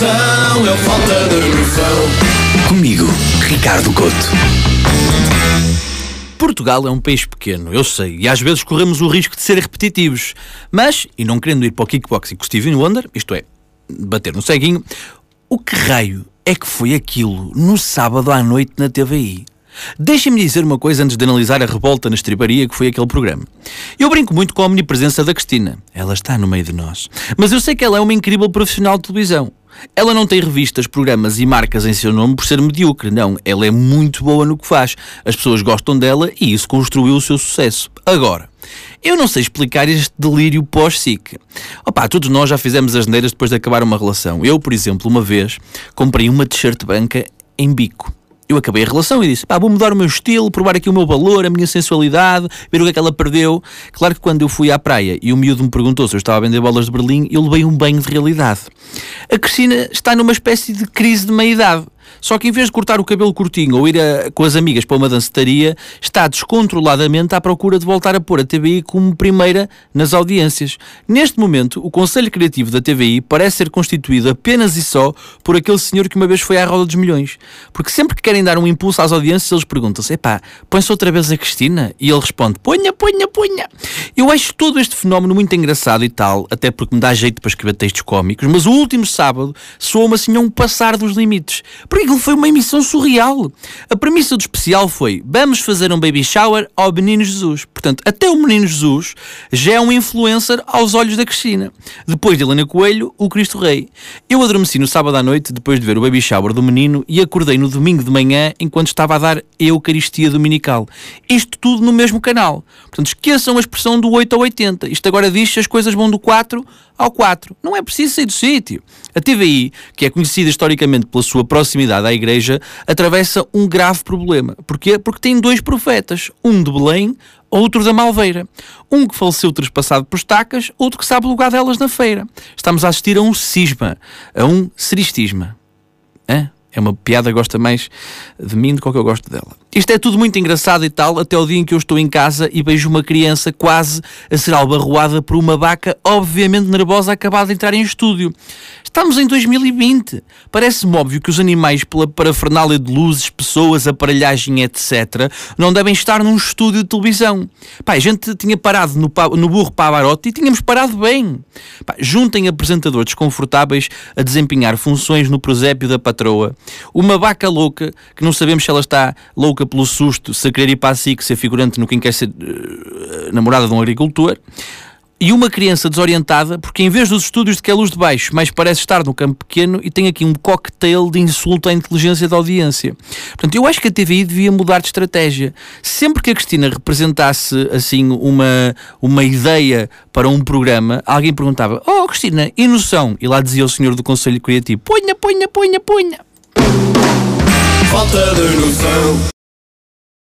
é falta de noção. Comigo, Ricardo Couto. Portugal é um país pequeno, eu sei, e às vezes corremos o risco de ser repetitivos. Mas, e não querendo ir para o kickboxing com Steven Wonder, isto é, bater no ceguinho, o que raio é que foi aquilo no sábado à noite na TVI? Deixem-me dizer uma coisa antes de analisar a revolta na estribaria que foi aquele programa. Eu brinco muito com a omnipresença da Cristina. Ela está no meio de nós. Mas eu sei que ela é uma incrível profissional de televisão. Ela não tem revistas, programas e marcas em seu nome por ser medíocre, não. Ela é muito boa no que faz. As pessoas gostam dela e isso construiu o seu sucesso. Agora, eu não sei explicar este delírio pós-SIC. Opa, todos nós já fizemos as neiras depois de acabar uma relação. Eu, por exemplo, uma vez comprei uma t-shirt branca em bico eu acabei a relação e disse: pá, vou mudar o meu estilo, provar aqui o meu valor, a minha sensualidade, ver o que é que ela perdeu. Claro que quando eu fui à praia e o miúdo me perguntou se eu estava a vender bolas de Berlim, eu levei um banho de realidade. A Cristina está numa espécie de crise de meia-idade. Só que em vez de cortar o cabelo curtinho ou ir a, com as amigas para uma dancetaria, está descontroladamente à procura de voltar a pôr a TVI como primeira nas audiências. Neste momento, o Conselho Criativo da TVI parece ser constituído apenas e só por aquele senhor que uma vez foi à roda dos milhões. Porque sempre que querem dar um impulso às audiências, eles perguntam-se: epá, põe-se outra vez a Cristina? E ele responde: ponha, ponha, ponha. Eu acho todo este fenómeno muito engraçado e tal, até porque me dá jeito para escrever textos cómicos, mas o último sábado soou-me assim a um passar dos limites. Porque aquilo foi uma emissão surreal. A premissa do especial foi: vamos fazer um baby shower ao Menino Jesus. Portanto, até o Menino Jesus já é um influencer aos olhos da Cristina. Depois de Helena Coelho, o Cristo Rei. Eu adormeci no sábado à noite depois de ver o baby shower do menino e acordei no domingo de manhã enquanto estava a dar a Eucaristia Dominical. Isto tudo no mesmo canal. Portanto, esqueçam a expressão do 8 ao 80. Isto agora diz que as coisas vão do 4 ao 4. Não é preciso sair do sítio. A TVI, que é conhecida historicamente pela sua proximidade à Igreja, atravessa um grave problema. Porquê? Porque tem dois profetas, um de Belém, outro da Malveira. Um que faleceu trespassado por estacas, outro que sabe o lugar delas na feira. Estamos a assistir a um cisma, a um seristisma. É uma piada gosta mais de mim do que eu gosto dela. Isto é tudo muito engraçado e tal, até o dia em que eu estou em casa e vejo uma criança quase a ser albarroada por uma vaca, obviamente nervosa, acabada de entrar em estúdio. Estamos em 2020. Parece-me óbvio que os animais, pela parafernália de luzes, pessoas, aparelhagem, etc., não devem estar num estúdio de televisão. Pá, a gente tinha parado no, no burro Pavarotti e tínhamos parado bem. Pá, juntem apresentadores desconfortáveis a desempenhar funções no presépio da patroa. Uma vaca louca, que não sabemos se ela está louca pelo susto, se a querer ir para a SIC, ser figurante no Quem Quer Ser uh, Namorada de um Agricultor e uma criança desorientada, porque em vez dos estúdios de que é luz de baixo, mais parece estar no campo pequeno e tem aqui um cocktail de insulto à inteligência da audiência. Portanto, eu acho que a TVI devia mudar de estratégia. Sempre que a Cristina representasse assim uma, uma ideia para um programa, alguém perguntava: Oh, Cristina, e noção? E lá dizia o senhor do Conselho Criativo: Ponha, ponha, ponha, ponha. Falta de noção.